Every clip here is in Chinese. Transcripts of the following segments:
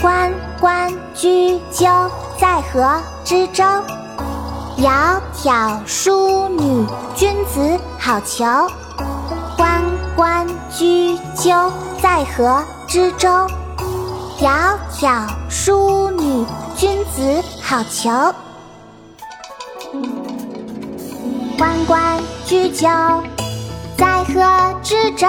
关关雎鸠，在河之洲。窈窕淑女，君子好逑。关关雎鸠，在河之洲。窈窕淑女，君子好逑。关关雎鸠，在河之洲。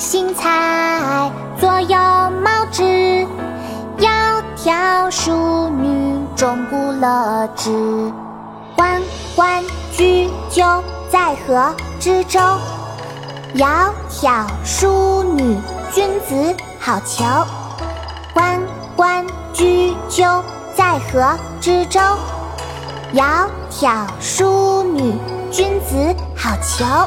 参差荇菜，左右芼之。窈窕淑女，钟鼓乐之。关关雎鸠，在河之洲。窈窕淑女，君子好逑。关关雎鸠，在河之洲。窈窕淑女，君子好逑。